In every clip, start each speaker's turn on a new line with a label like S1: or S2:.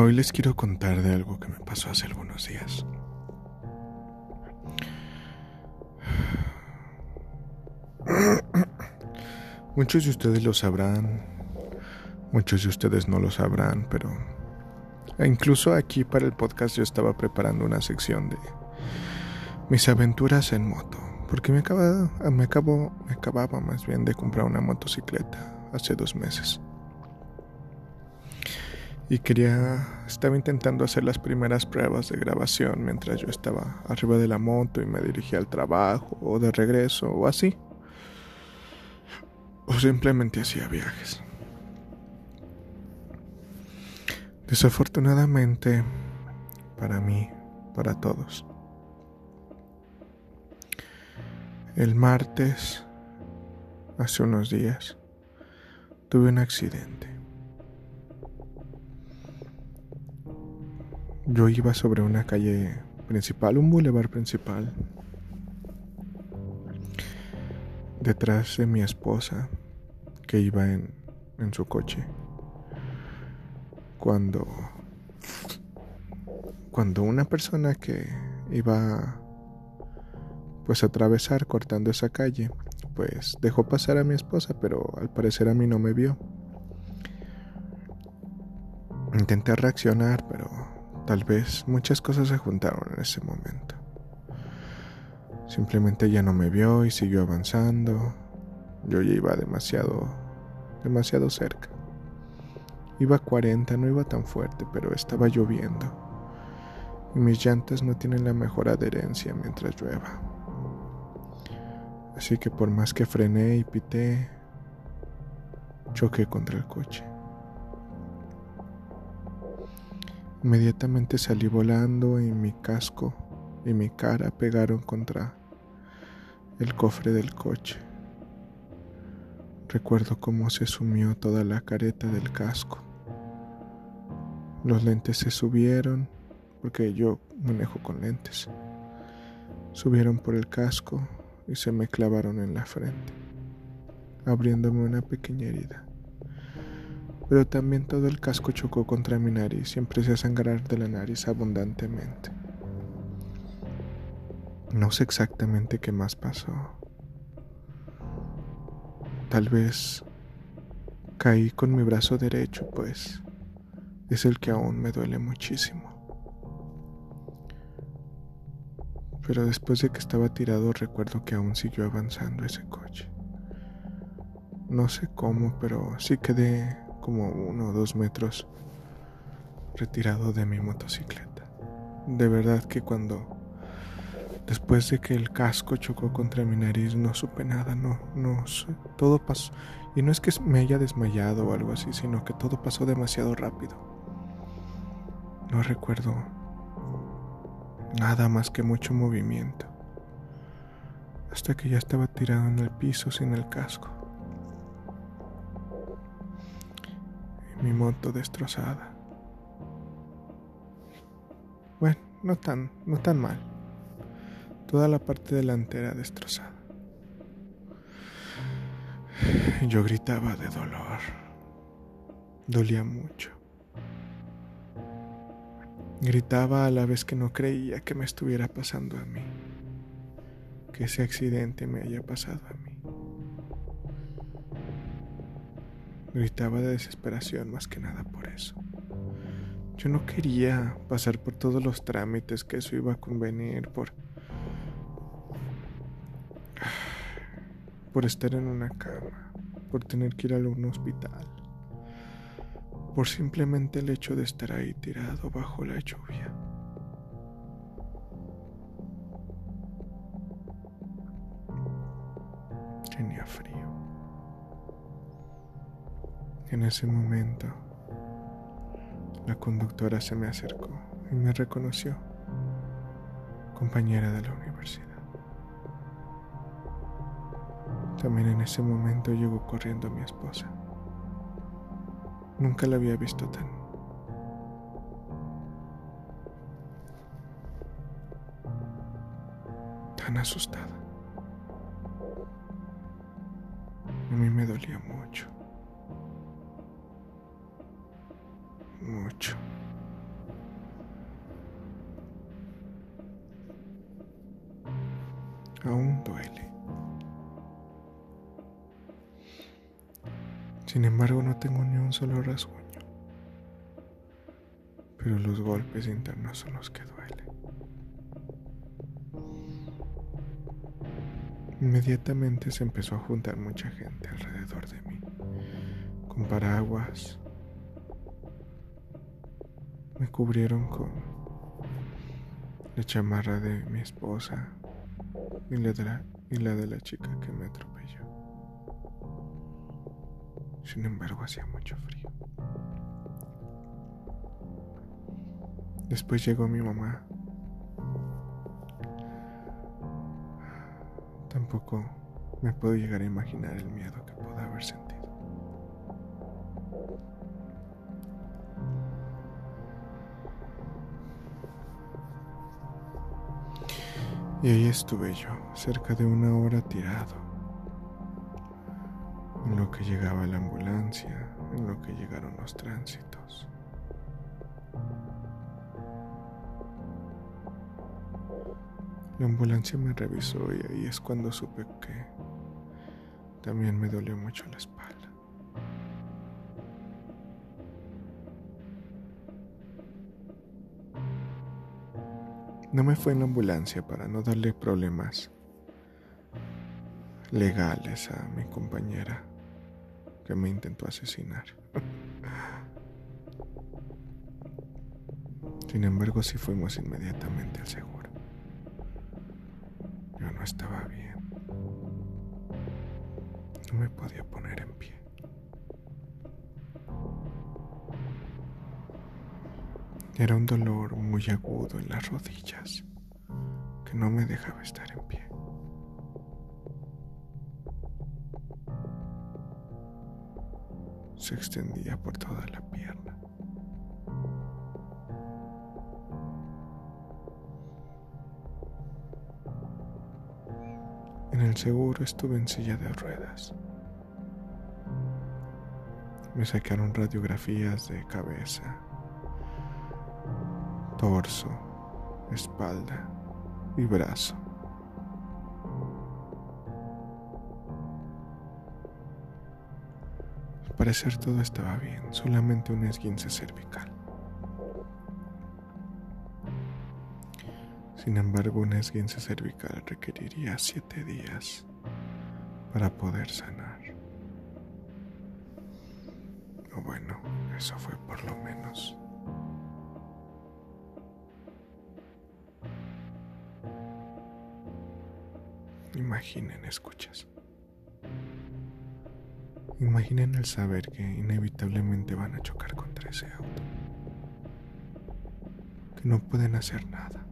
S1: Hoy les quiero contar de algo que me pasó hace algunos días. Muchos de ustedes lo sabrán, muchos de ustedes no lo sabrán, pero incluso aquí para el podcast yo estaba preparando una sección de mis aventuras en moto, porque me acababa, me acabo, me acababa más bien de comprar una motocicleta hace dos meses y quería, estaba intentando hacer las primeras pruebas de grabación mientras yo estaba arriba de la moto y me dirigía al trabajo o de regreso o así. O simplemente hacía viajes. Desafortunadamente, para mí, para todos, el martes, hace unos días, tuve un accidente. Yo iba sobre una calle principal, un bulevar principal. Detrás de mi esposa, que iba en, en su coche. Cuando. Cuando una persona que iba. Pues a atravesar cortando esa calle, pues dejó pasar a mi esposa, pero al parecer a mí no me vio. Intenté reaccionar, pero Tal vez muchas cosas se juntaron en ese momento. Simplemente ya no me vio y siguió avanzando. Yo ya iba demasiado, demasiado cerca. Iba a 40, no iba tan fuerte, pero estaba lloviendo. Y mis llantas no tienen la mejor adherencia mientras llueva. Así que por más que frené y pité, choqué contra el coche. Inmediatamente salí volando y mi casco y mi cara pegaron contra el cofre del coche. Recuerdo cómo se sumió toda la careta del casco. Los lentes se subieron, porque yo manejo con lentes. Subieron por el casco y se me clavaron en la frente, abriéndome una pequeña herida pero también todo el casco chocó contra mi nariz y empecé a sangrar de la nariz abundantemente. No sé exactamente qué más pasó. Tal vez caí con mi brazo derecho, pues es el que aún me duele muchísimo. Pero después de que estaba tirado recuerdo que aún siguió avanzando ese coche. No sé cómo, pero sí quedé como uno o dos metros retirado de mi motocicleta. De verdad que cuando después de que el casco chocó contra mi nariz no supe nada, no, no, todo pasó. Y no es que me haya desmayado o algo así, sino que todo pasó demasiado rápido. No recuerdo nada más que mucho movimiento. Hasta que ya estaba tirado en el piso sin el casco. Mi moto destrozada. Bueno, no tan, no tan mal. Toda la parte delantera destrozada. Yo gritaba de dolor. Dolía mucho. Gritaba a la vez que no creía que me estuviera pasando a mí. Que ese accidente me haya pasado a mí. Gritaba de desesperación más que nada por eso. Yo no quería pasar por todos los trámites que eso iba a convenir, por... por estar en una cama, por tener que ir a un hospital, por simplemente el hecho de estar ahí tirado bajo la lluvia. Tenía frío. En ese momento, la conductora se me acercó y me reconoció, compañera de la universidad. También en ese momento llegó corriendo mi esposa. Nunca la había visto tan tan asustada. A mí me dolía mucho. mucho. Aún duele. Sin embargo, no tengo ni un solo rasguño. Pero los golpes internos son los que duelen. Inmediatamente se empezó a juntar mucha gente alrededor de mí, con paraguas, me cubrieron con la chamarra de mi esposa y la de la, chica que me atropelló. Sin embargo, hacía mucho frío. Después llegó mi mamá Tampoco me puedo llegar a imaginar el miedo que pudo haber sentido. Y ahí estuve yo, cerca de una hora tirado, en lo que llegaba la ambulancia, en lo que llegaron los tránsitos. La ambulancia me revisó y ahí es cuando supe que también me dolió mucho la espalda. No me fue en la ambulancia para no darle problemas legales a mi compañera que me intentó asesinar. Sin embargo, sí fuimos inmediatamente al seguro no estaba bien. No me podía poner en pie. Era un dolor muy agudo en las rodillas que no me dejaba estar en pie. Se extendía por toda la pierna. En el seguro estuve en silla de ruedas. Me sacaron radiografías de cabeza, torso, espalda y brazo. Al parecer todo estaba bien, solamente un esguince cervical. Sin embargo, un esguince cervical requeriría siete días para poder sanar. O bueno, eso fue por lo menos. Imaginen, escuchas. Imaginen el saber que inevitablemente van a chocar contra ese auto. Que no pueden hacer nada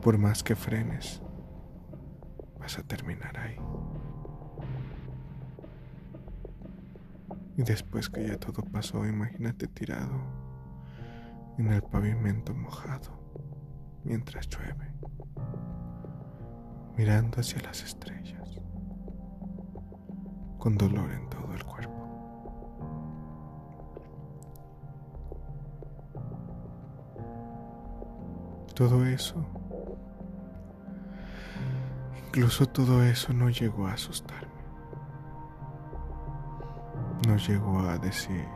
S1: por más que frenes, vas a terminar ahí. Y después que ya todo pasó, imagínate tirado en el pavimento mojado mientras llueve, mirando hacia las estrellas, con dolor en todo el cuerpo. Todo eso Incluso todo eso no llegó a asustarme. No llegó a decir,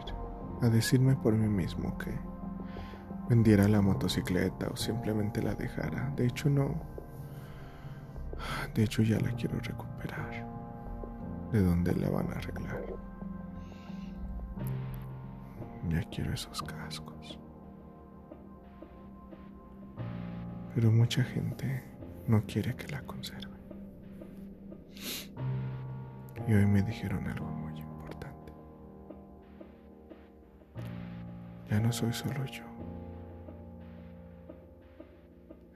S1: a decirme por mí mismo que vendiera la motocicleta o simplemente la dejara. De hecho, no. De hecho, ya la quiero recuperar. ¿De dónde la van a arreglar? Ya quiero esos cascos. Pero mucha gente no quiere que la conserve. Y hoy me dijeron algo muy importante. Ya no soy solo yo.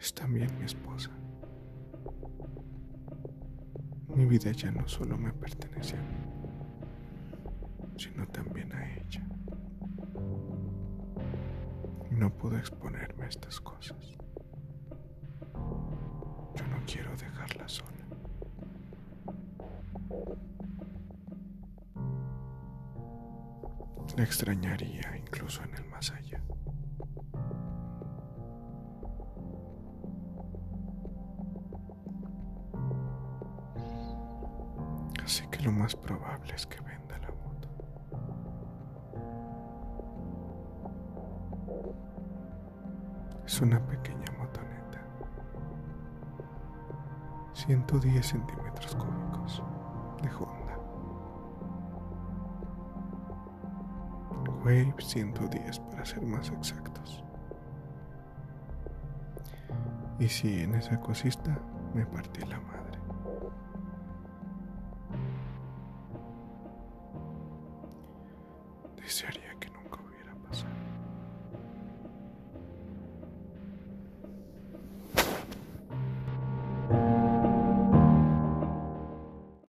S1: Es también mi esposa. Mi vida ya no solo me pertenece a mí, sino también a ella. No puedo exponerme a estas cosas. Yo no quiero dejarla sola. La extrañaría incluso en el probable es que venda la moto. Es una pequeña motoneta. 110 centímetros cúbicos de Honda. Wave 110 para ser más exactos. Y si en esa cosista me partí la madre.